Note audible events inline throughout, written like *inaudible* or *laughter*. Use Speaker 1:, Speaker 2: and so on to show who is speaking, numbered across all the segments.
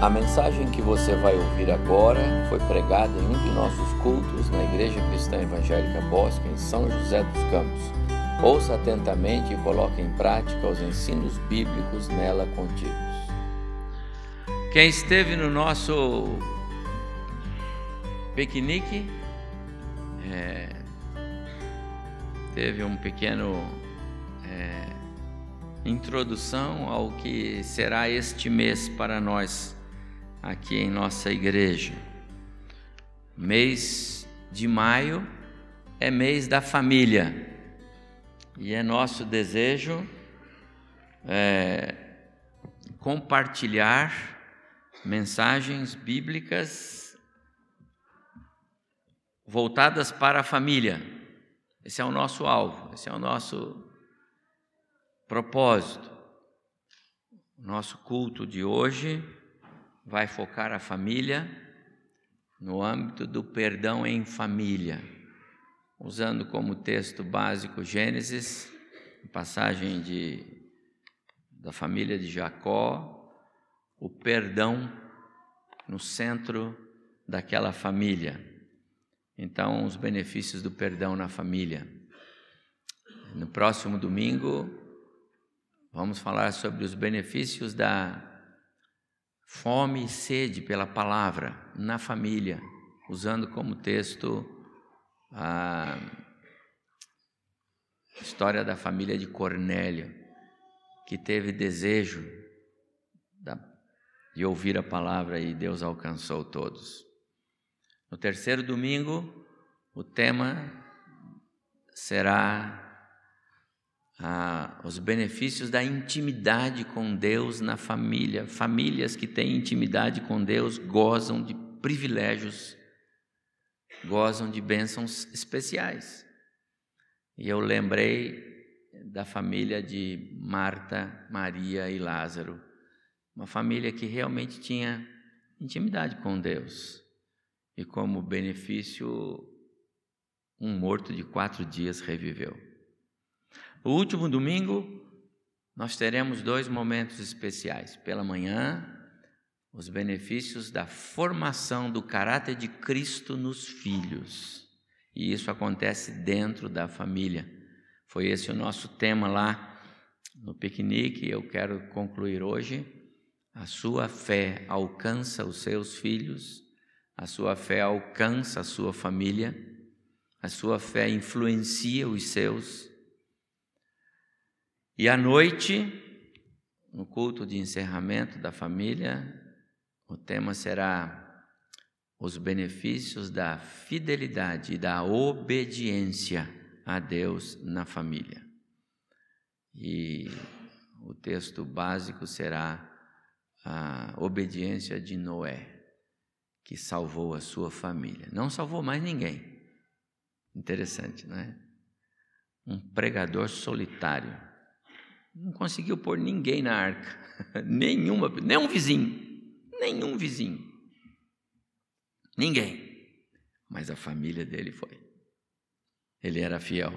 Speaker 1: A mensagem que você vai ouvir agora foi pregada em um de nossos cultos na Igreja Cristã Evangélica Bosque, em São José dos Campos. Ouça atentamente e coloque em prática os ensinos bíblicos nela contidos. Quem esteve no nosso piquenique é, teve um pequeno é, introdução ao que será este mês para nós aqui em nossa igreja. Mês de maio é mês da família e é nosso desejo é, compartilhar mensagens bíblicas voltadas para a família. Esse é o nosso alvo, esse é o nosso propósito. Nosso culto de hoje vai focar a família no âmbito do perdão em família, usando como texto básico Gênesis, passagem de, da família de Jacó, o perdão no centro daquela família. Então, os benefícios do perdão na família. No próximo domingo, vamos falar sobre os benefícios da fome e sede pela palavra na família, usando como texto a história da família de Cornélio, que teve desejo de ouvir a palavra e Deus alcançou todos. No terceiro domingo, o tema será ah, os benefícios da intimidade com Deus na família. Famílias que têm intimidade com Deus gozam de privilégios, gozam de bênçãos especiais. E eu lembrei da família de Marta, Maria e Lázaro, uma família que realmente tinha intimidade com Deus. E como benefício, um morto de quatro dias reviveu. O último domingo, nós teremos dois momentos especiais. Pela manhã, os benefícios da formação do caráter de Cristo nos filhos. E isso acontece dentro da família. Foi esse o nosso tema lá no piquenique. Eu quero concluir hoje. A sua fé alcança os seus filhos, a sua fé alcança a sua família, a sua fé influencia os seus e à noite, no culto de encerramento da família, o tema será os benefícios da fidelidade e da obediência a Deus na família. E o texto básico será a obediência de Noé, que salvou a sua família. Não salvou mais ninguém. Interessante, não é? Um pregador solitário não conseguiu pôr ninguém na arca, *laughs* nenhuma, nem um vizinho, nenhum vizinho, ninguém. Mas a família dele foi. Ele era fiel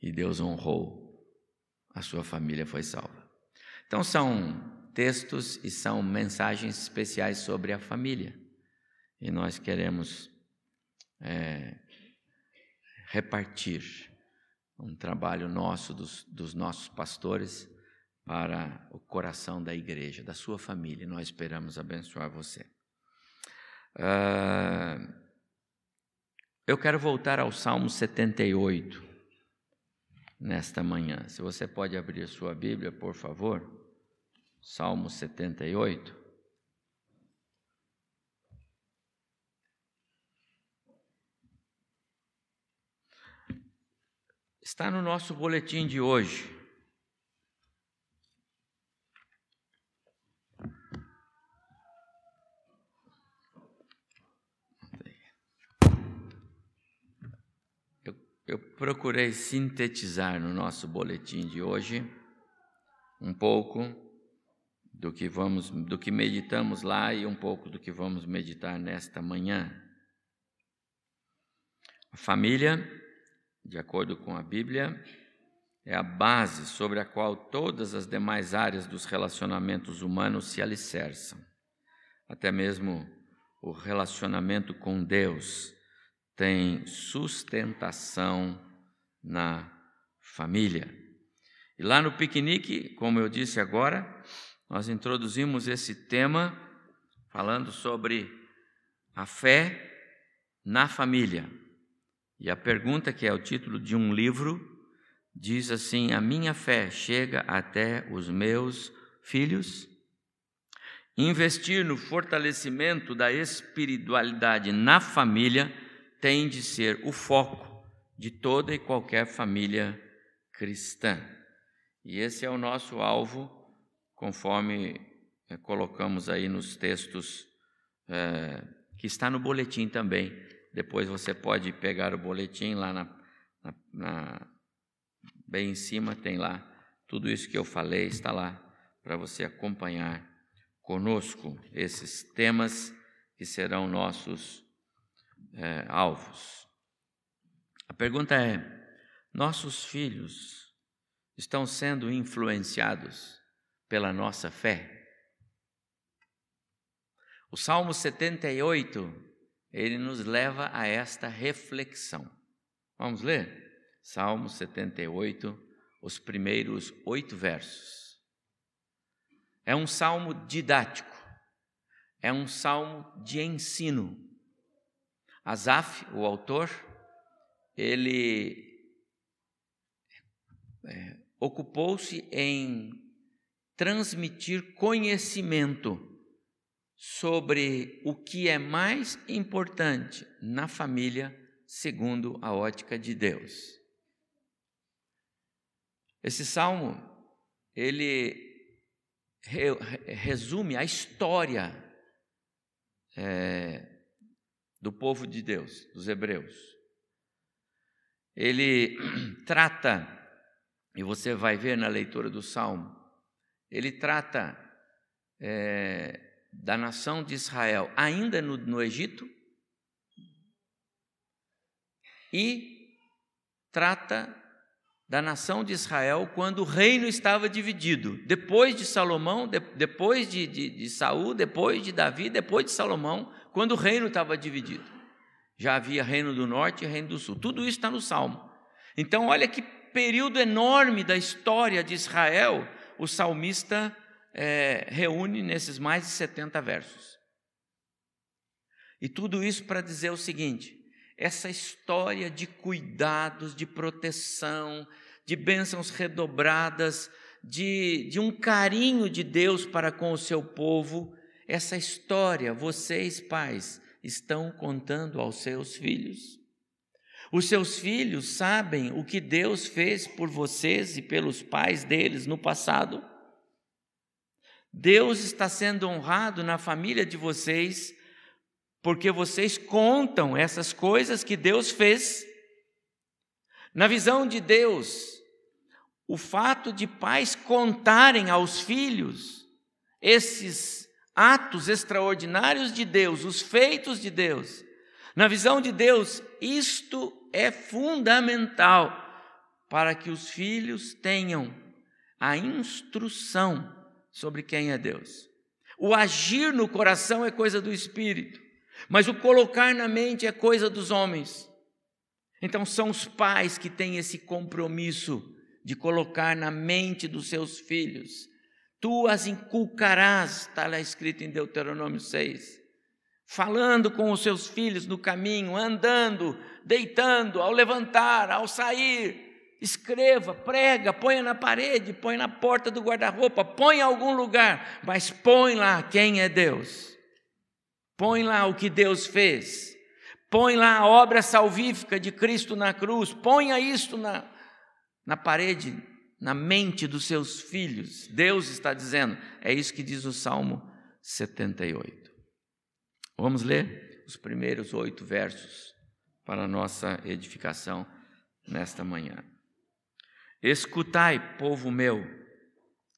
Speaker 1: e Deus honrou. A sua família foi salva. Então são textos e são mensagens especiais sobre a família. E nós queremos é, repartir um trabalho nosso, dos, dos nossos pastores, para o coração da igreja, da sua família. Nós esperamos abençoar você. Uh, eu quero voltar ao Salmo 78 nesta manhã. Se você pode abrir sua Bíblia, por favor. Salmo 78. Está no nosso boletim de hoje. Eu, eu procurei sintetizar no nosso boletim de hoje um pouco do que vamos, do que meditamos lá e um pouco do que vamos meditar nesta manhã. A família de acordo com a Bíblia, é a base sobre a qual todas as demais áreas dos relacionamentos humanos se alicerçam. até mesmo o relacionamento com Deus tem sustentação na família. E lá no piquenique, como eu disse agora, nós introduzimos esse tema falando sobre a fé na família. E a pergunta, que é o título de um livro, diz assim: A minha fé chega até os meus filhos? Investir no fortalecimento da espiritualidade na família tem de ser o foco de toda e qualquer família cristã. E esse é o nosso alvo, conforme é, colocamos aí nos textos, é, que está no boletim também. Depois você pode pegar o boletim lá na, na, na, bem em cima, tem lá tudo isso que eu falei, está lá para você acompanhar conosco esses temas que serão nossos é, alvos. A pergunta é: nossos filhos estão sendo influenciados pela nossa fé? O Salmo 78, ele nos leva a esta reflexão. Vamos ler? Salmo 78, os primeiros oito versos. É um salmo didático, é um salmo de ensino. Asaf, o autor, ele é, ocupou-se em transmitir conhecimento sobre o que é mais importante na família, segundo a ótica de Deus. Esse salmo, ele resume a história é, do povo de Deus, dos hebreus. Ele *clears throat* trata e você vai ver na leitura do Salmo, ele trata é, da nação de Israel ainda no, no Egito e trata da nação de Israel quando o reino estava dividido. Depois de Salomão, de, depois de, de, de Saul, depois de Davi, depois de Salomão, quando o reino estava dividido. Já havia reino do norte e reino do sul. Tudo isso está no Salmo. Então, olha que período enorme da história de Israel, o salmista é, reúne nesses mais de 70 versos. E tudo isso para dizer o seguinte: essa história de cuidados, de proteção, de bênçãos redobradas, de, de um carinho de Deus para com o seu povo, essa história vocês, pais, estão contando aos seus filhos. Os seus filhos sabem o que Deus fez por vocês e pelos pais deles no passado. Deus está sendo honrado na família de vocês, porque vocês contam essas coisas que Deus fez. Na visão de Deus, o fato de pais contarem aos filhos esses atos extraordinários de Deus, os feitos de Deus, na visão de Deus, isto é fundamental para que os filhos tenham a instrução sobre quem é Deus. O agir no coração é coisa do espírito, mas o colocar na mente é coisa dos homens. Então são os pais que têm esse compromisso de colocar na mente dos seus filhos. Tu as inculcarás, está lá escrito em Deuteronômio 6 falando com os seus filhos no caminho, andando, deitando, ao levantar, ao sair. Escreva, prega, ponha na parede, põe na porta do guarda-roupa, põe em algum lugar, mas põe lá quem é Deus. Põe lá o que Deus fez. Põe lá a obra salvífica de Cristo na cruz. Ponha isto na, na parede, na mente dos seus filhos. Deus está dizendo, é isso que diz o Salmo 78. Vamos ler os primeiros oito versos para a nossa edificação nesta manhã. Escutai, povo meu,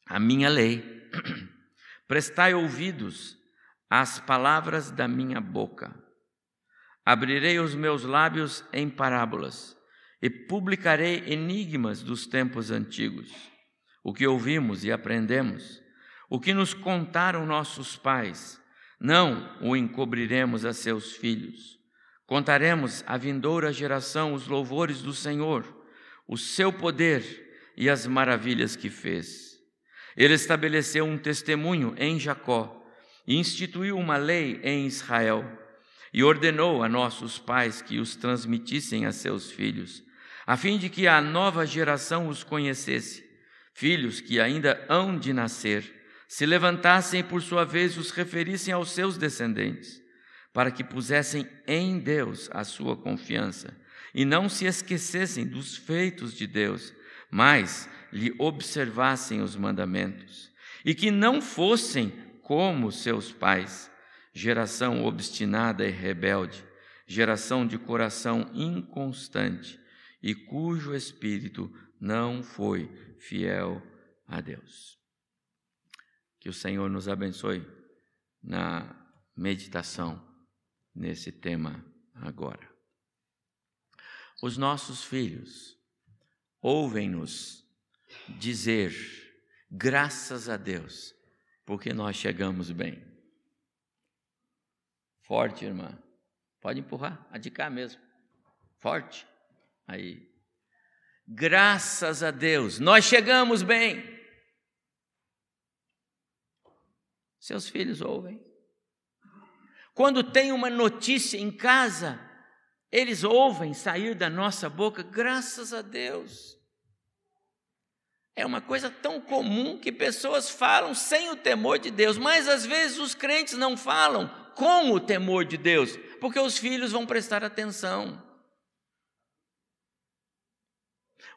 Speaker 1: a minha lei, *clears throat* prestai ouvidos às palavras da minha boca. Abrirei os meus lábios em parábolas e publicarei enigmas dos tempos antigos, o que ouvimos e aprendemos, o que nos contaram nossos pais Não o encobriremos a seus filhos. Contaremos à vindoura geração os louvores do Senhor, o seu poder e as maravilhas que fez. Ele estabeleceu um testemunho em Jacó e instituiu uma lei em Israel e ordenou a nossos pais que os transmitissem a seus filhos, a fim de que a nova geração os conhecesse, filhos que ainda hão de nascer se levantassem e por sua vez os referissem aos seus descendentes, para que pusessem em Deus a sua confiança e não se esquecessem dos feitos de Deus, mas lhe observassem os mandamentos, e que não fossem como seus pais, geração obstinada e rebelde, geração de coração inconstante e cujo espírito não foi fiel a Deus. Que o Senhor nos abençoe na meditação nesse tema agora. Os nossos filhos ouvem-nos dizer graças a Deus, porque nós chegamos bem. Forte, irmã. Pode empurrar, a de cá mesmo. Forte. Aí. Graças a Deus, nós chegamos bem. Seus filhos ouvem. Quando tem uma notícia em casa, eles ouvem sair da nossa boca, graças a Deus. É uma coisa tão comum que pessoas falam sem o temor de Deus, mas às vezes os crentes não falam com o temor de Deus, porque os filhos vão prestar atenção.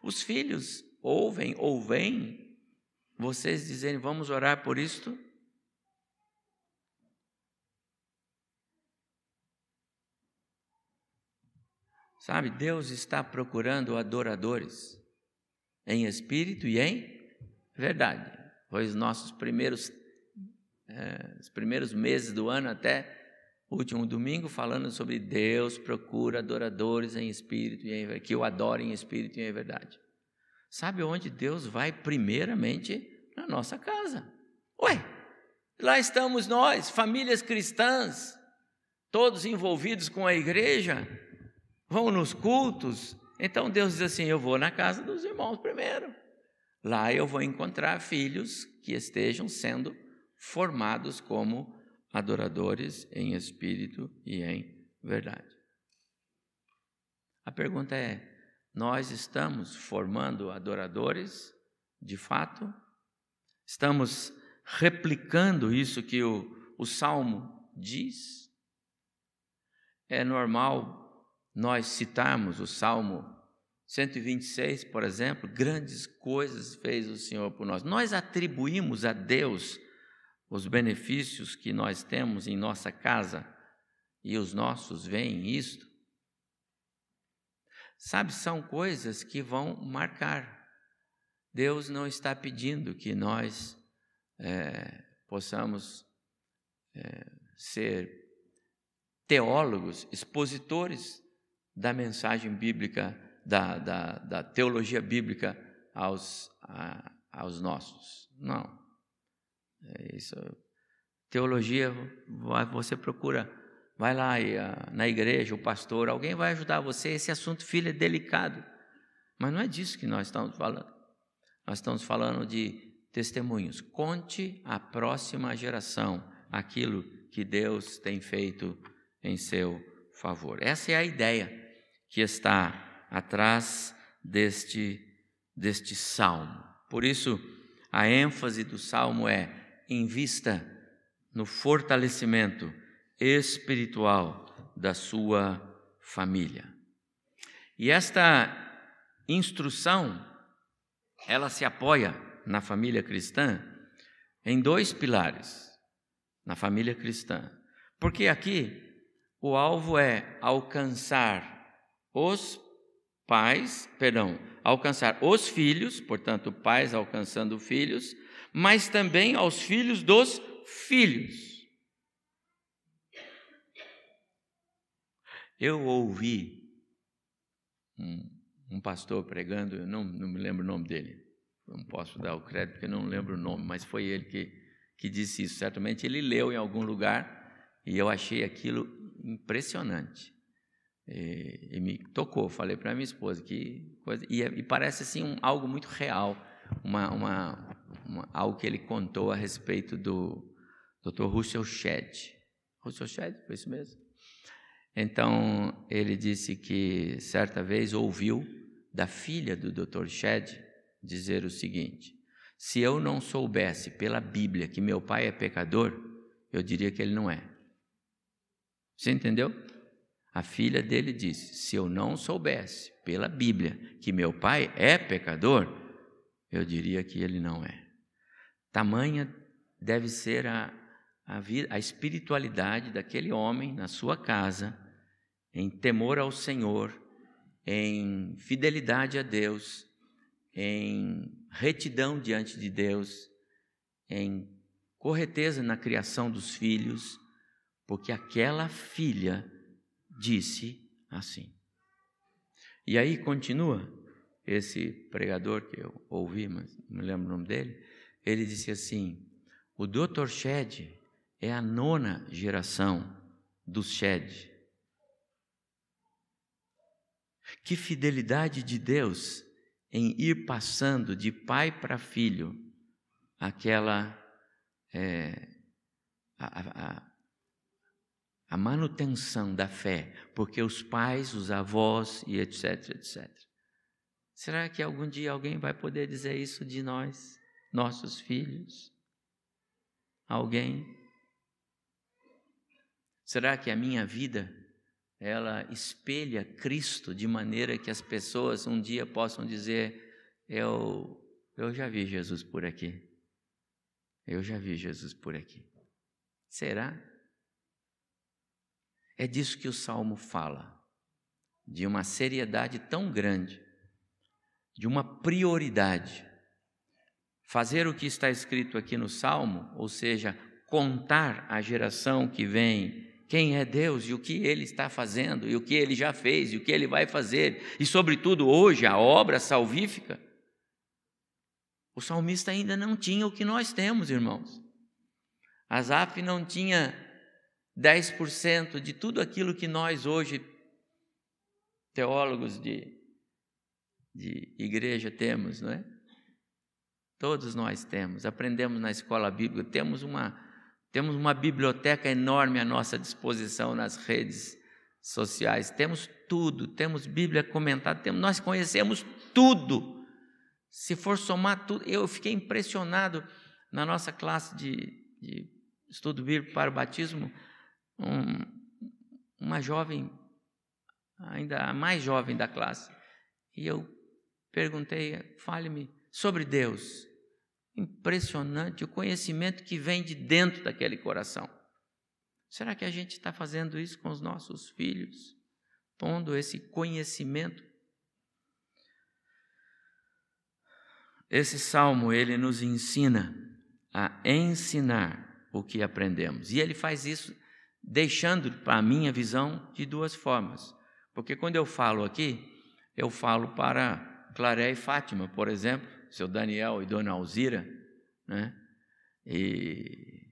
Speaker 1: Os filhos ouvem ou veem vocês dizerem, vamos orar por isto? Sabe, Deus está procurando adoradores em espírito e em verdade. Foi os nossos primeiros, é, os primeiros meses do ano até o último domingo falando sobre Deus procura adoradores em espírito e em que o adorem em espírito e em verdade. Sabe onde Deus vai primeiramente? Na nossa casa. Ué, lá estamos nós, famílias cristãs, todos envolvidos com a igreja, vão nos cultos. Então Deus diz assim: Eu vou na casa dos irmãos primeiro. Lá eu vou encontrar filhos que estejam sendo formados como adoradores em espírito e em verdade. A pergunta é: nós estamos formando adoradores de fato? Estamos replicando isso que o, o Salmo diz? É normal nós citarmos o Salmo 126, por exemplo, grandes coisas fez o Senhor por nós. Nós atribuímos a Deus os benefícios que nós temos em nossa casa e os nossos veem isto. Sabe, são coisas que vão marcar. Deus não está pedindo que nós é, possamos é, ser teólogos, expositores da mensagem bíblica, da, da, da teologia bíblica aos, a, aos nossos. Não. É isso. Teologia, você procura, vai lá na igreja, o pastor, alguém vai ajudar você. Esse assunto, filho, é delicado. Mas não é disso que nós estamos falando. Nós estamos falando de testemunhos. Conte à próxima geração aquilo que Deus tem feito em seu favor. Essa é a ideia que está atrás deste, deste salmo. Por isso, a ênfase do salmo é: invista no fortalecimento espiritual da sua família. E esta instrução, ela se apoia na família cristã em dois pilares, na família cristã. Porque aqui o alvo é alcançar os pais, perdão, alcançar os filhos, portanto, pais alcançando filhos, mas também aos filhos dos filhos. Eu ouvi um, um pastor pregando, eu não, não me lembro o nome dele, não posso dar o crédito porque não lembro o nome, mas foi ele que, que disse isso. Certamente ele leu em algum lugar E eu achei aquilo impressionante. E, e me tocou. Falei para minha esposa que coisa. E, e parece assim um, algo muito real, uma, uma, uma, algo que ele contou a respeito do Dr. Russell Shedd. Russell Shedd, foi isso mesmo? Então, ele disse que certa vez ouviu da filha do Dr. Shedd dizer o seguinte: se eu não soubesse pela Bíblia que meu pai é pecador, eu diria que ele não é. Você entendeu? A filha dele disse: se eu não soubesse pela Bíblia que meu pai é pecador, eu diria que ele não é. Tamanha deve ser a, a, a espiritualidade daquele homem na sua casa, em temor ao Senhor, em fidelidade a Deus, em retidão diante de Deus, em correteza na criação dos filhos, porque aquela filha disse assim. E aí continua esse pregador que eu ouvi, mas não me lembro o nome dele, ele disse assim: o Dr. Shed é a nona geração dos Shed. Que fidelidade de Deus em ir passando de pai para filho aquela é, a, a manutenção da fé, porque os pais, os avós e etc, etc. Será que algum dia alguém vai poder dizer isso de nós, nossos filhos? Alguém? Será que a minha vida ela espelha Cristo de maneira que as pessoas um dia possam dizer: eu eu já vi Jesus por aqui. Eu já vi Jesus por aqui. Será? É disso que o salmo fala, de uma seriedade tão grande, de uma prioridade. Fazer o que está escrito aqui no salmo, ou seja, contar a geração que vem quem é Deus e o que Ele está fazendo, e o que Ele já fez, e o que Ele vai fazer, e, sobretudo, hoje, a obra salvífica. O salmista ainda não tinha o que nós temos, irmãos. Asaf não tinha 10% de tudo aquilo que nós hoje, teólogos de, de igreja, temos, não é? Todos nós temos, aprendemos na escola bíblica, temos uma temos uma biblioteca enorme à nossa disposição nas redes sociais. Temos tudo, temos Bíblia comentada, temos, nós conhecemos tudo. Se for somar tudo, eu fiquei impressionado na nossa classe de, de estudo bíblico para o batismo, um, uma jovem, ainda a mais jovem da classe, e eu perguntei, fale-me sobre Deus. Impressionante o conhecimento que vem de dentro daquele coração. Será que a gente está fazendo isso com os nossos filhos? Pondo esse conhecimento? Esse salmo, ele nos ensina a ensinar o que aprendemos. E ele faz isso deixando para a minha visão de duas formas. Porque quando eu falo aqui, eu falo para Claré e Fátima, por exemplo, seu Daniel e Dona Alzira, né? E,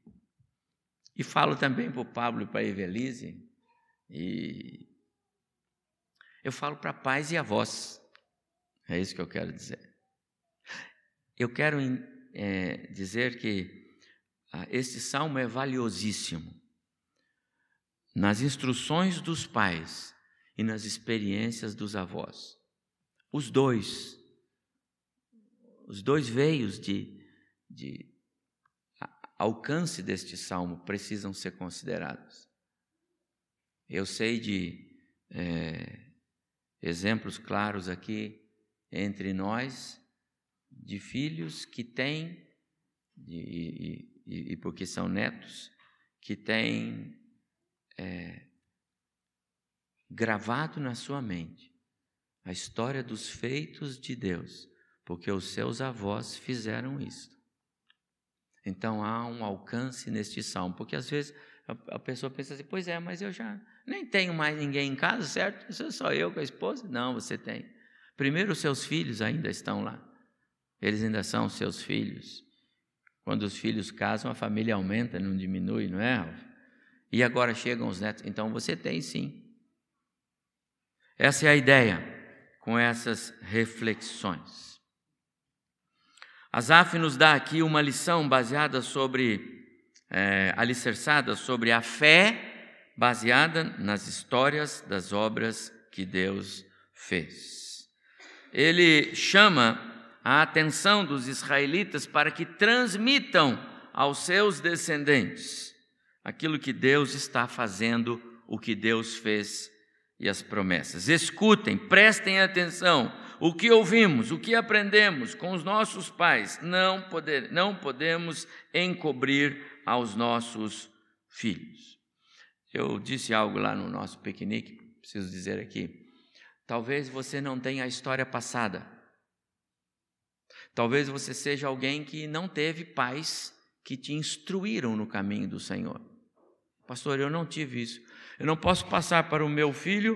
Speaker 1: e falo também para o Pablo e para a Evelise, e eu falo para pais e avós, é isso que eu quero dizer. Eu quero é, dizer que ah, este salmo é valiosíssimo nas instruções dos pais e nas experiências dos avós. Os dois os dois veios de, de alcance deste salmo precisam ser considerados. Eu sei de é, exemplos claros aqui entre nós, de filhos que têm, e, e, e porque são netos, que têm é, gravado na sua mente a história dos feitos de Deus porque os seus avós fizeram isso. Então há um alcance neste salmo, porque às vezes a, a pessoa pensa assim: pois é, mas eu já nem tenho mais ninguém em casa, certo? Sou só eu com a esposa? Não, você tem. Primeiro, os seus filhos ainda estão lá, eles ainda são seus filhos. Quando os filhos casam, a família aumenta, não diminui, não é? E agora chegam os netos. Então você tem sim. Essa é a ideia com essas reflexões. Asaf nos dá aqui uma lição baseada sobre, é, alicerçada sobre a fé, baseada nas histórias das obras que Deus fez. Ele chama a atenção dos israelitas para que transmitam aos seus descendentes aquilo que Deus está fazendo, o que Deus fez e as promessas. Escutem, prestem atenção. O que ouvimos, o que aprendemos com os nossos pais, não, poder, não podemos encobrir aos nossos filhos. Eu disse algo lá no nosso piquenique, preciso dizer aqui. Talvez você não tenha a história passada. Talvez você seja alguém que não teve pais que te instruíram no caminho do Senhor. Pastor, eu não tive isso. Eu não posso passar para o meu filho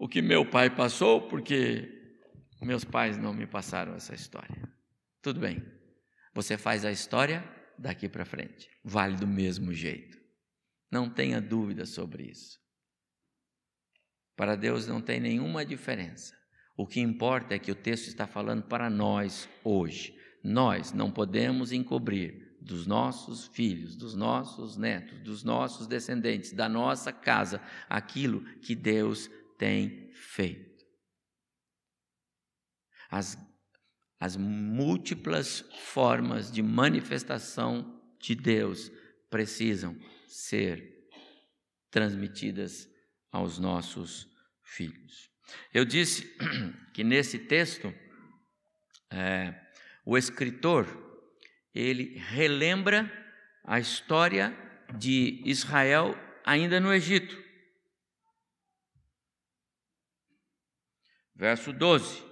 Speaker 1: o que meu pai passou, porque meus pais não me passaram essa história. Tudo bem. Você faz a história daqui para frente. Vale do mesmo jeito. Não tenha dúvida sobre isso. Para Deus não tem nenhuma diferença. O que importa é que o texto está falando para nós hoje. Nós não podemos encobrir dos nossos filhos, dos nossos netos, dos nossos descendentes, da nossa casa, aquilo que Deus tem feito. As, as múltiplas formas de manifestação de Deus precisam ser transmitidas aos nossos filhos. Eu disse *clears throat* que nesse texto, é, o escritor ele relembra a história de Israel ainda no Egito. Verso 12: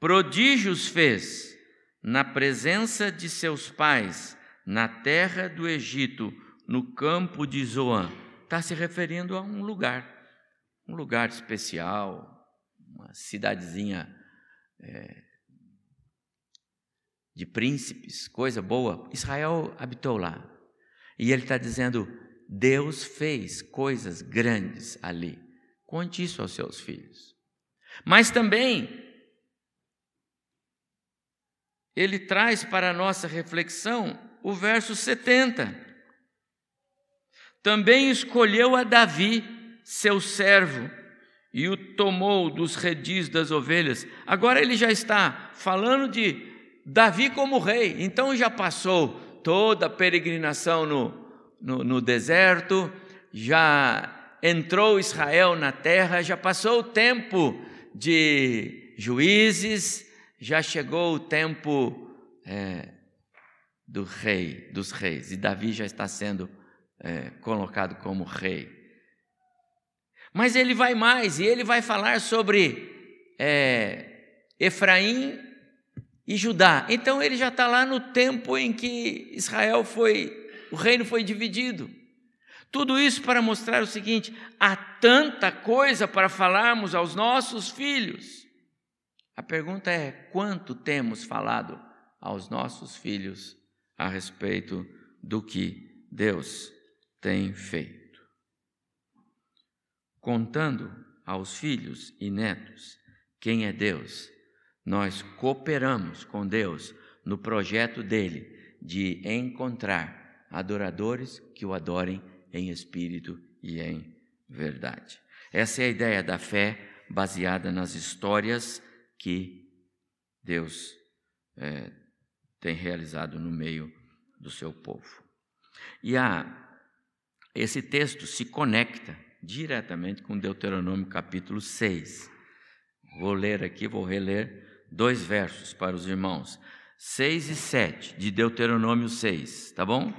Speaker 1: Prodígios fez na presença de seus pais, na terra do Egito, no campo de Zoan. Está se referindo a um lugar, um lugar especial, uma cidadezinha é, de príncipes, coisa boa. Israel habitou lá. E ele está dizendo: Deus fez coisas grandes ali. Conte isso aos seus filhos. Mas também, ele traz para a nossa reflexão o verso 70. Também escolheu a Davi, seu servo, e o tomou dos redis das ovelhas. Agora ele já está falando de Davi como rei, então já passou toda a peregrinação no, no, no deserto, já entrou Israel na terra, já passou o tempo de juízes, já chegou o tempo é, do rei, dos reis, e Davi já está sendo é, colocado como rei. Mas ele vai mais, e ele vai falar sobre é, Efraim e Judá. Então ele já está lá no tempo em que Israel foi, o reino foi dividido. Tudo isso para mostrar o seguinte: há tanta coisa para falarmos aos nossos filhos. A pergunta é: quanto temos falado aos nossos filhos a respeito do que Deus tem feito? Contando aos filhos e netos quem é Deus nós cooperamos com Deus no projeto dele de encontrar adoradores que o adorem em espírito e em verdade. Essa é a ideia da fé baseada nas histórias que Deus é, tem realizado no meio do seu povo. E a, esse texto se conecta diretamente com Deuteronômio capítulo 6. Vou ler aqui, vou reler dois versos para os irmãos. 6 e 7 de Deuteronômio 6, tá bom?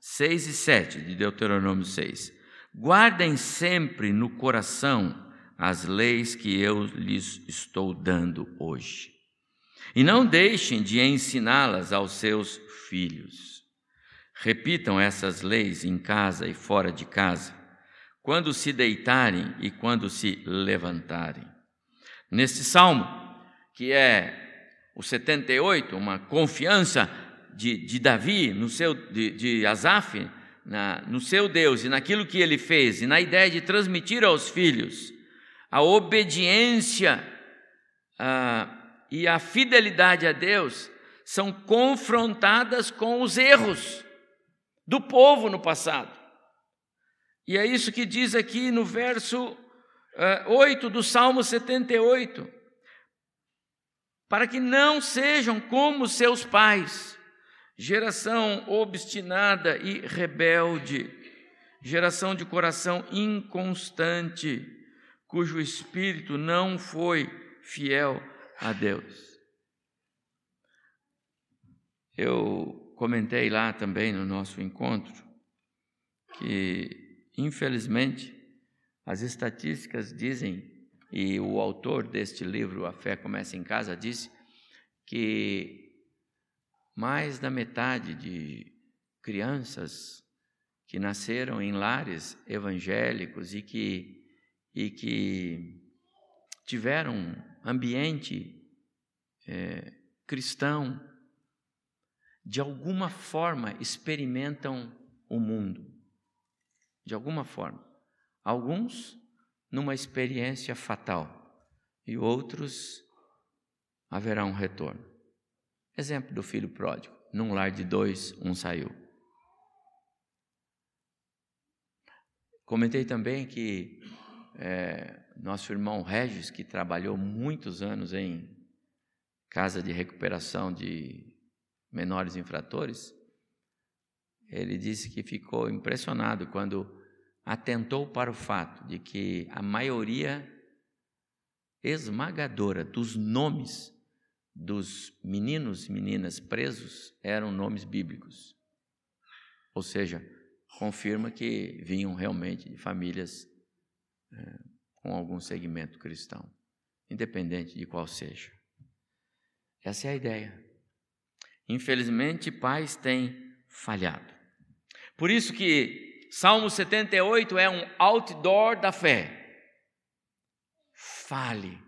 Speaker 1: 6 e 7 de Deuteronômio 6. Guardem sempre no coração as leis que eu lhes estou dando hoje. E não deixem de ensiná-las aos seus filhos. Repitam essas leis em casa e fora de casa, quando se deitarem e quando se levantarem. Neste salmo, que é o 78, uma confiança de, de Davi, no seu, de, de Asaf, na, no seu Deus e naquilo que ele fez, e na ideia de transmitir aos filhos a obediência e a fidelidade a Deus, são confrontadas com os erros do povo no passado. E é isso que diz aqui no verso uh, eh, 8 do Salmo 78. Para que não sejam como seus pais, geração obstinada e rebelde, geração de coração inconstante, cujo espírito não foi fiel a Deus. Eu comentei lá também no nosso encontro que, infelizmente, as estatísticas dizem, e o autor deste livro, A Fé Começa em Casa, disse que mais da metade de crianças que nasceram em lares evangélicos e que, e que tiveram ambiente é, cristão, de alguma forma experimentam o mundo. De alguma forma. Alguns numa experiência fatal e outros haverá um retorno. Exemplo do filho pródigo: num lar de dois, um saiu. Comentei também que é, nosso irmão Regis, que trabalhou muitos anos em casa de recuperação de menores infratores, ele disse que ficou impressionado quando atentou para o fato de que a maioria esmagadora dos nomes dos meninos e meninas presos eram nomes bíblicos. Ou seja, confirma que vinham realmente de famílias é, com algum segmento cristão, independente de qual seja. Essa é a ideia. Infelizmente, pais têm falhado. Por isso que Salmo 78 é um outdoor da fé. Fale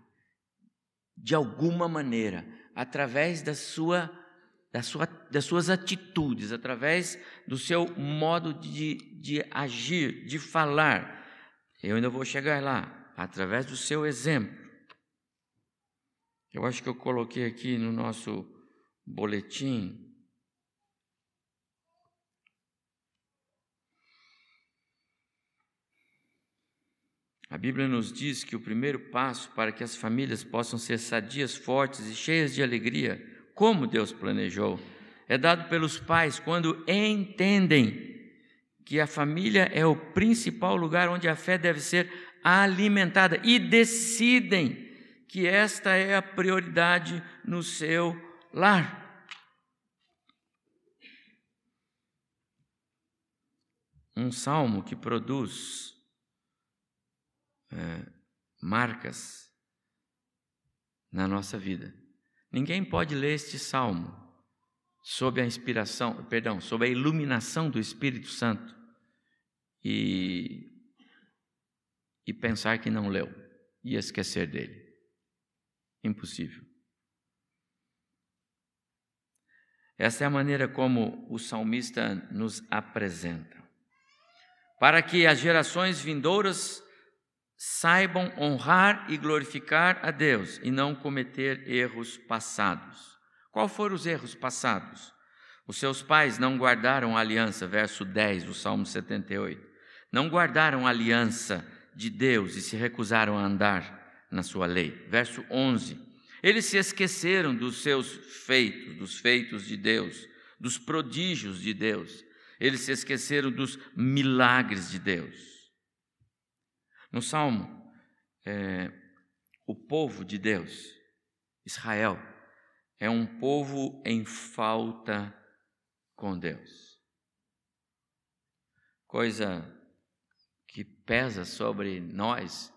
Speaker 1: de alguma maneira, através da sua, da sua, das suas atitudes, através do seu modo de, de agir, de falar. Eu ainda vou chegar lá, através do seu exemplo. Eu acho que eu coloquei aqui no nosso boletim. A Bíblia nos diz que o primeiro passo para que as famílias possam ser sadias, fortes e cheias de alegria, como Deus planejou, é dado pelos pais quando entendem que a família é o principal lugar onde a fé deve ser alimentada e decidem que esta é a prioridade no seu lar. Um salmo que produz é, marcas na nossa vida. Ninguém pode ler este salmo sob a inspiração, perdão, sob a iluminação do Espírito Santo e, e pensar que não leu e esquecer dele. Impossível. Essa é a maneira como o salmista nos apresenta. Para que as gerações vindouras saibam honrar e glorificar a Deus e não cometer erros passados. Qual foram os erros passados? Os seus pais não guardaram a aliança, verso 10 do Salmo 78. Não guardaram a aliança de Deus e se recusaram a andar na sua lei. Verso 11. Eles se esqueceram dos seus feitos, dos feitos de Deus, dos prodígios de Deus. Eles se esqueceram dos milagres de Deus. No Salmo, é, o povo de Deus, Israel, é um povo em falta com Deus. Coisa que pesa sobre nós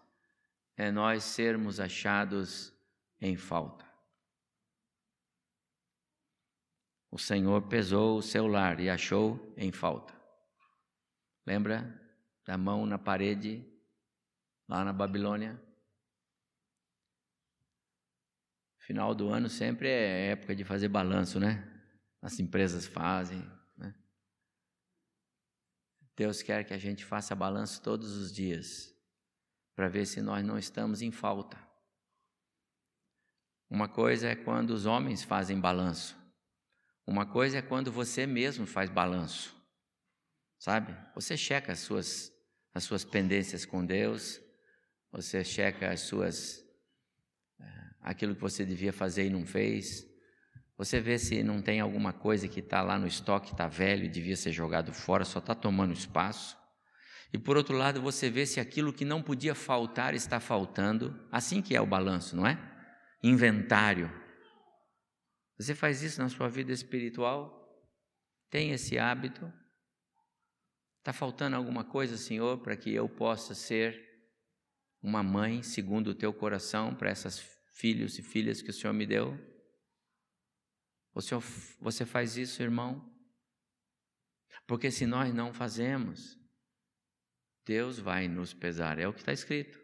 Speaker 1: é nós sermos achados em falta. O Senhor pesou o seu lar e achou em falta. Lembra da mão na parede lá na Babilônia? Final do ano sempre é época de fazer balanço, né? As empresas fazem. Né? Deus quer que a gente faça balanço todos os dias, para ver se nós não estamos em falta. Uma coisa é quando os homens fazem balanço, uma coisa é quando você mesmo faz balanço, sabe? Você checa as suas, as suas pendências com Deus, você checa as suas, eh, aquilo que você devia fazer e não fez, você vê se não tem alguma coisa que está lá no estoque, está velho e devia ser jogado fora, só está tomando espaço. E por outro lado, você vê se aquilo que não podia faltar está faltando. Assim que é o balanço, não é? Inventário. Você faz isso na sua vida espiritual? Tem esse hábito? Está faltando alguma coisa, Senhor, para que eu possa ser uma mãe segundo o teu coração para essas filhos e filhas que o Senhor me deu? Você, você faz isso, irmão? Porque se nós não fazemos, Deus vai nos pesar, é o que está escrito.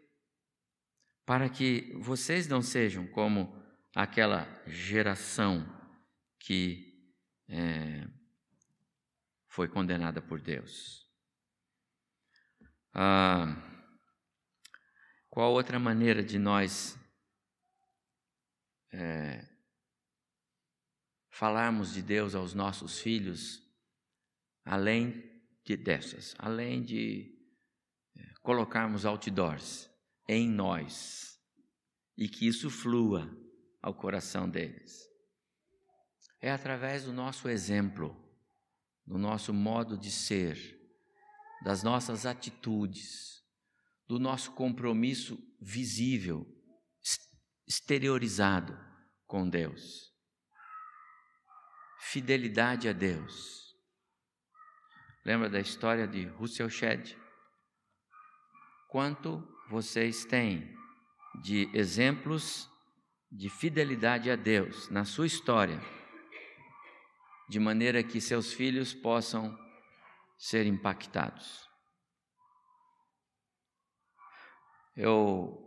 Speaker 1: Para que vocês não sejam como aquela geração que é, foi condenada por Deus. Ah, qual outra maneira de nós é, falarmos de Deus aos nossos filhos, além de dessas, além de é, colocarmos outdoors em nós e que isso flua ao coração deles. É através do nosso exemplo, do nosso modo de ser, das nossas atitudes, do nosso compromisso visível, exteriorizado com Deus fidelidade a Deus. Lembra da história de Russell Shedd? Quanto vocês têm de exemplos de fidelidade a Deus na sua história, de maneira que seus filhos possam ser impactados. Eu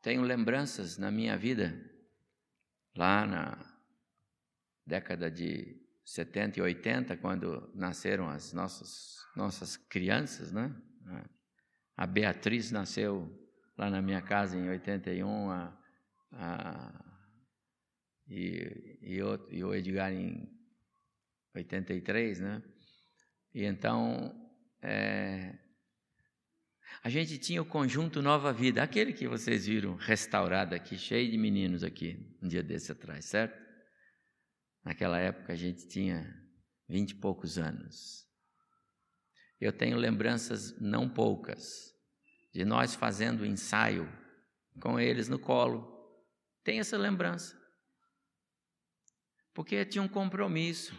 Speaker 1: tenho lembranças na minha vida, lá na década de 70 e 80, quando nasceram as nossas, nossas crianças, né? A Beatriz nasceu lá na minha casa em 81, a, a, e, e, o, e o Edgar em 83, né? E então, é, a gente tinha o conjunto Nova Vida, aquele que vocês viram restaurado aqui, cheio de meninos aqui, um dia desse atrás, certo? Naquela época a gente tinha vinte e poucos anos. Eu tenho lembranças não poucas de nós fazendo ensaio com eles no colo. Tem essa lembrança. Porque tinha um compromisso.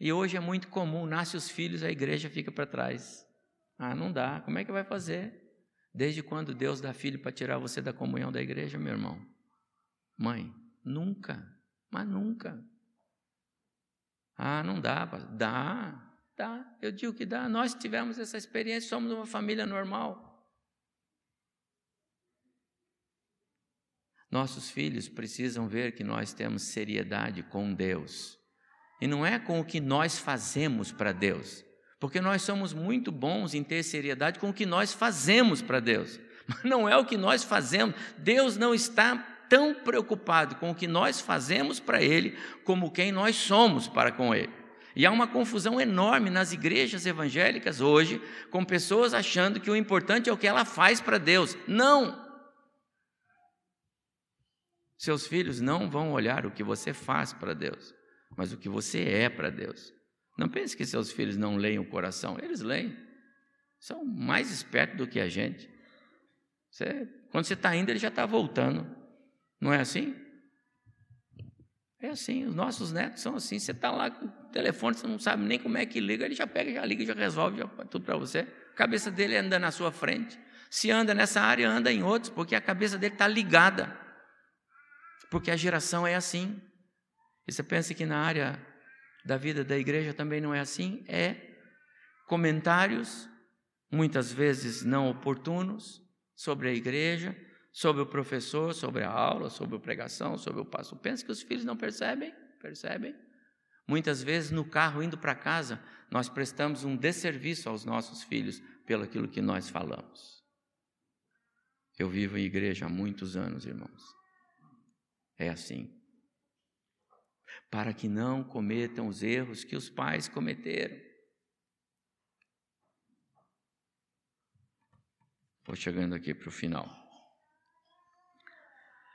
Speaker 1: E hoje é muito comum, nasce os filhos, a igreja fica para trás. Ah, não dá. Como é que vai fazer? Desde quando Deus dá filho para tirar você da comunhão da igreja, meu irmão? Mãe, nunca, mas nunca. Ah, não dá, dá, dá. Eu digo que dá. Nós tivemos essa experiência, somos uma família normal. Nossos filhos precisam ver que nós temos seriedade com Deus. E não é com o que nós fazemos para Deus, porque nós somos muito bons em ter seriedade com o que nós fazemos para Deus, *laughs* mas não é o que nós fazemos. Deus não está tão preocupado com o que nós fazemos para Ele, como quem nós somos para com Ele. E há uma confusão enorme nas igrejas evangélicas hoje, com pessoas achando que o importante é o que ela faz para Deus. Não! Seus filhos não vão olhar o que você faz para Deus, mas o que você é para Deus. Não pense que seus filhos não leem o coração, eles leem. São mais espertos do que a gente. Você, quando você está indo, ele já está voltando. Não é assim? É assim, os nossos netos são assim. Você está lá com o telefone, você não sabe nem como é que liga, ele já pega, já liga, já resolve, já tudo para você. A cabeça dele anda na sua frente. Se anda nessa área, anda em outros, porque a cabeça dele está ligada. Porque a geração é assim. E você pensa que na área da vida da igreja também não é assim? É. Comentários, muitas vezes não oportunos, sobre a igreja, sobre o professor, sobre a aula, sobre a pregação, sobre o pastor. Pensa que os filhos não percebem? Percebem? Muitas vezes no carro indo para casa, nós prestamos um desserviço aos nossos filhos pelo aquilo que nós falamos. Eu vivo em igreja há muitos anos, irmãos. É assim. Para que não cometam os erros que os pais cometeram. Vou chegando aqui para o final.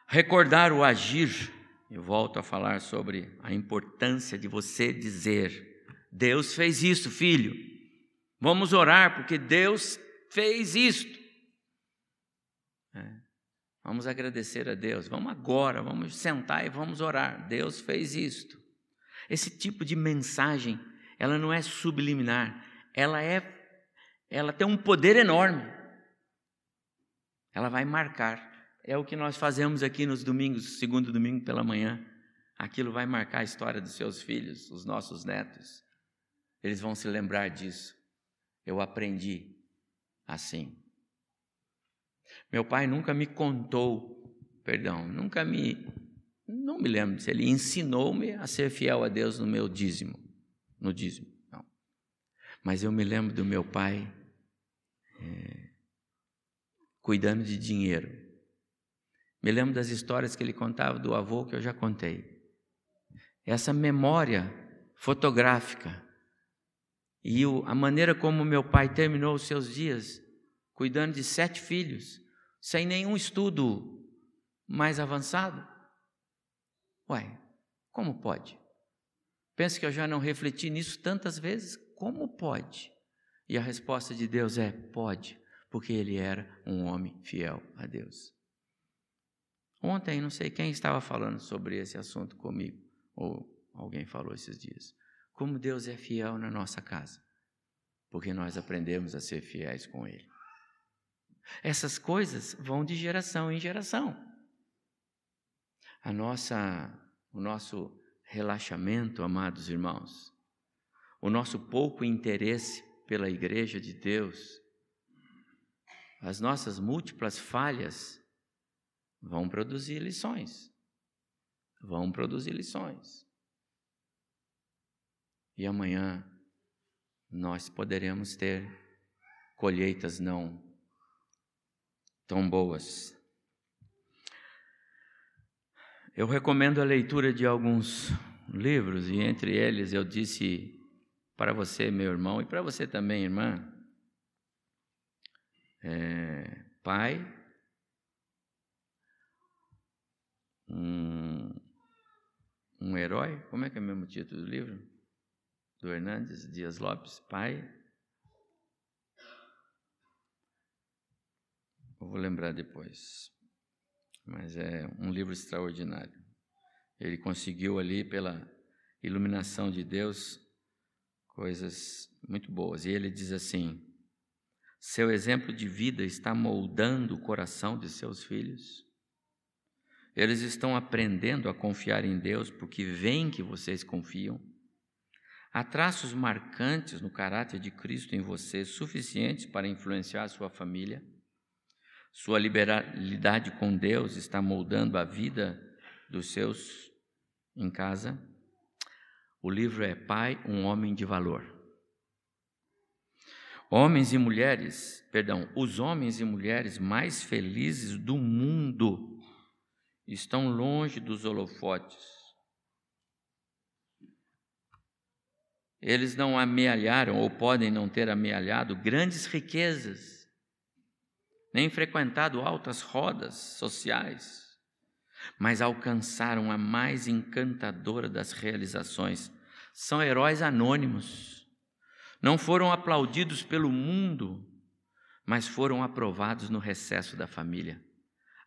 Speaker 1: Recordar o agir, eu volto a falar sobre a importância de você dizer: Deus fez isso, filho. Vamos orar, porque Deus fez isto. É. Vamos agradecer a Deus. Vamos agora, vamos sentar e vamos orar. Deus fez isto. Esse tipo de mensagem, ela não é subliminar, ela é ela tem um poder enorme. Ela vai marcar. É o que nós fazemos aqui nos domingos, segundo domingo pela manhã. Aquilo vai marcar a história dos seus filhos, os nossos netos. Eles vão se lembrar disso. Eu aprendi assim. Meu pai nunca me contou, perdão, nunca me, não me lembro se ele ensinou-me a ser fiel a Deus no meu dízimo, no dízimo, não. Mas eu me lembro do meu pai é, cuidando de dinheiro. Me lembro das histórias que ele contava do avô que eu já contei. Essa memória fotográfica e a maneira como meu pai terminou os seus dias, cuidando de sete filhos, sem nenhum estudo mais avançado. Uai, como pode? Penso que eu já não refleti nisso tantas vezes. Como pode? E a resposta de Deus é: pode, porque ele era um homem fiel a Deus. Ontem, não sei quem estava falando sobre esse assunto comigo, ou alguém falou esses dias. Como Deus é fiel na nossa casa, porque nós aprendemos a ser fiéis com Ele. Essas coisas vão de geração em geração. A nossa, o nosso relaxamento, amados irmãos, o nosso pouco interesse pela igreja de Deus, as nossas múltiplas falhas vão produzir lições. Vão produzir lições. E amanhã nós poderemos ter colheitas não tão boas. Eu recomendo a leitura de alguns livros, e entre eles eu disse para você, meu irmão, e para você também, irmã, é, pai, um, um herói, como é que é o mesmo título do livro? Do Hernandes Dias Lopes, pai. Eu vou lembrar depois. Mas é um livro extraordinário. Ele conseguiu ali, pela iluminação de Deus, coisas muito boas. E ele diz assim: seu exemplo de vida está moldando o coração de seus filhos? Eles estão aprendendo a confiar em Deus porque veem que vocês confiam. Há traços marcantes no caráter de Cristo em vocês suficientes para influenciar sua família. Sua liberalidade com Deus está moldando a vida dos seus em casa. O livro é Pai, um homem de valor. Homens e mulheres, perdão, os homens e mulheres mais felizes do mundo estão longe dos holofotes. Eles não amealharam, ou podem não ter amealhado, grandes riquezas, nem frequentado altas rodas sociais, mas alcançaram a mais encantadora das realizações. São heróis anônimos, não foram aplaudidos pelo mundo, mas foram aprovados no recesso da família.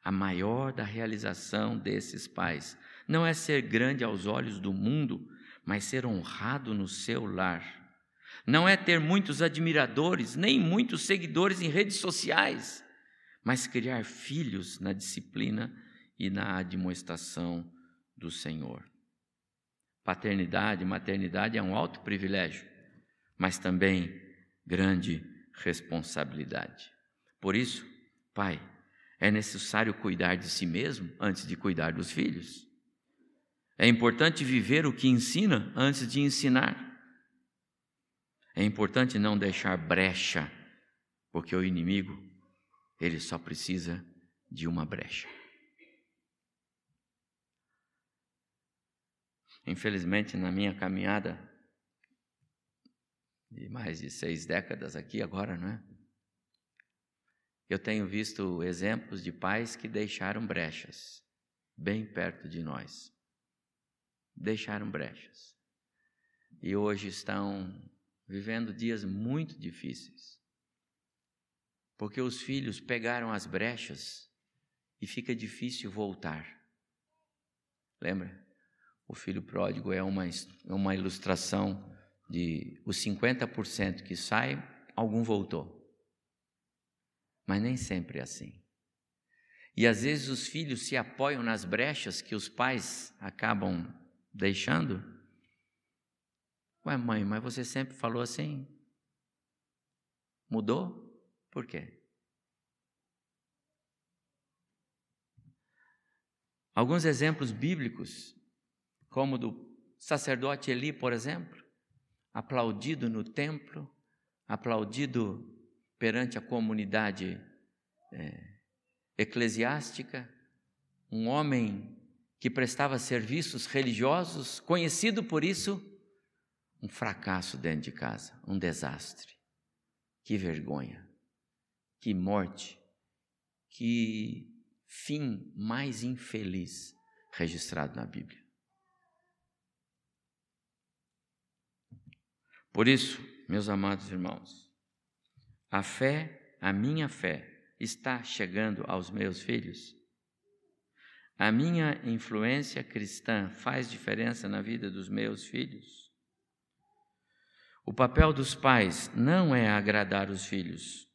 Speaker 1: A maior da realização desses pais não é ser grande aos olhos do mundo, mas ser honrado no seu lar. Não é ter muitos admiradores, nem muitos seguidores em redes sociais, mas criar filhos na disciplina e na admoestação do Senhor. Paternidade, maternidade é um alto privilégio, mas também grande responsabilidade. Por isso, Pai, é necessário cuidar de si mesmo antes de cuidar dos filhos. É importante viver o que ensina antes de ensinar. É importante não deixar brecha, porque o inimigo, ele só precisa de uma brecha. Infelizmente, na minha caminhada de mais de seis décadas aqui agora, não é? Eu tenho visto exemplos de pais que deixaram brechas bem perto de nós. Deixaram brechas. E hoje estão vivendo dias muito difíceis. Porque os filhos pegaram as brechas e fica difícil voltar. Lembra? O filho pródigo é uma, uma ilustração de os 50% que sai, algum voltou. Mas nem sempre é assim. E às vezes os filhos se apoiam nas brechas que os pais acabam deixando Ué, mãe, mas você sempre falou assim? Mudou? Por quê? Alguns exemplos bíblicos, como do sacerdote Eli, por exemplo, aplaudido no templo, aplaudido perante a comunidade é, eclesiástica, um homem que prestava serviços religiosos, conhecido por isso, um fracasso dentro de casa, um desastre. Que vergonha, que morte, que fim mais infeliz registrado na Bíblia. Por isso, meus amados irmãos, a fé, a minha fé, está chegando aos meus filhos? A minha influência cristã faz diferença na vida dos meus filhos? O papel dos pais não é agradar os filhos,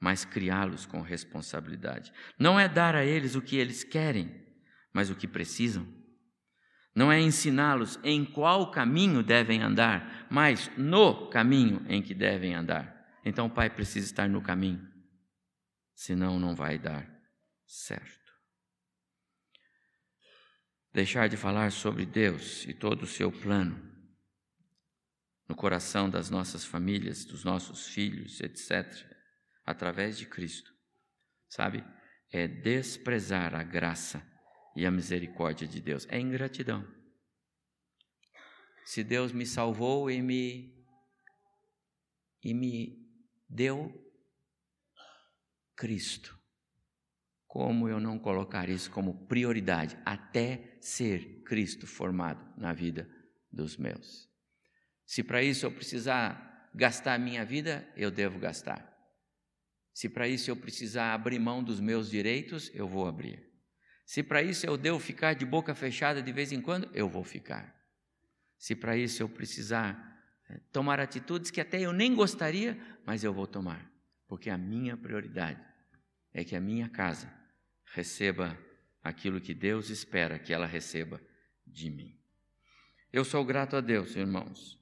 Speaker 1: mas criá-los com responsabilidade. Não é dar a eles o que eles querem, mas o que precisam. Não é ensiná-los em qual caminho devem andar, mas no caminho em que devem andar. Então o pai precisa estar no caminho, senão não vai dar certo. Deixar de falar sobre Deus e todo o seu plano no coração das nossas famílias, dos nossos filhos, etc., através de Cristo, sabe? É desprezar a graça e a misericórdia de Deus, é ingratidão. Se Deus me salvou e me e me deu Cristo, como eu não colocar isso como prioridade até ser Cristo formado na vida dos meus? Se para isso eu precisar gastar a minha vida, eu devo gastar. Se para isso eu precisar abrir mão dos meus direitos, eu vou abrir. Se para isso eu devo ficar de boca fechada de vez em quando, eu vou ficar. Se para isso eu precisar eh, tomar atitudes que até eu nem gostaria, mas eu vou tomar, porque a minha prioridade é que a minha casa receba aquilo que Deus espera que ela receba de mim. Eu sou grato a Deus, irmãos,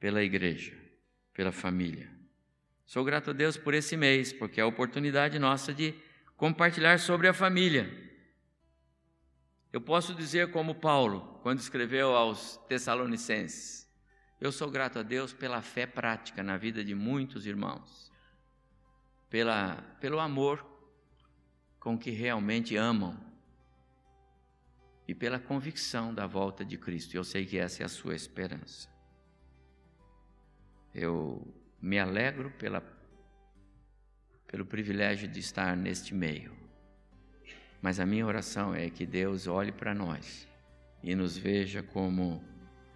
Speaker 1: pela igreja, pela família. Sou grato a Deus por esse mês, porque é a oportunidade nossa de compartilhar sobre a família. Eu posso dizer, como Paulo, quando escreveu aos Tessalonicenses: Eu sou grato a Deus pela fé prática na vida de muitos irmãos, pela, pelo amor com que realmente amam e pela convicção da volta de Cristo. Eu sei que essa é a sua esperança. Eu me alegro pela, pelo privilégio de estar neste meio. Mas a minha oração é que Deus olhe para nós e nos veja como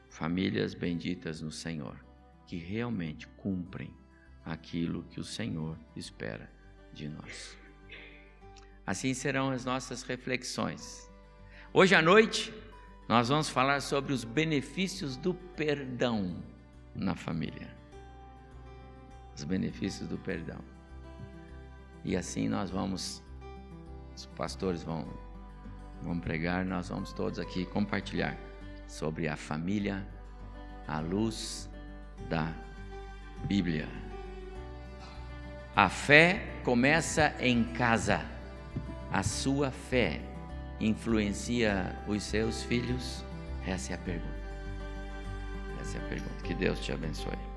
Speaker 1: famílias benditas no Senhor, que realmente cumprem aquilo que o Senhor espera de nós. Assim serão as nossas reflexões. Hoje à noite, nós vamos falar sobre os benefícios do perdão na família os benefícios do perdão. E assim nós vamos, os pastores vão, vão pregar, nós vamos todos aqui compartilhar sobre a família à luz da Bíblia. A fé começa em casa. A sua fé influencia os seus filhos? Essa é a pergunta. Essa é a pergunta. Que Deus te abençoe.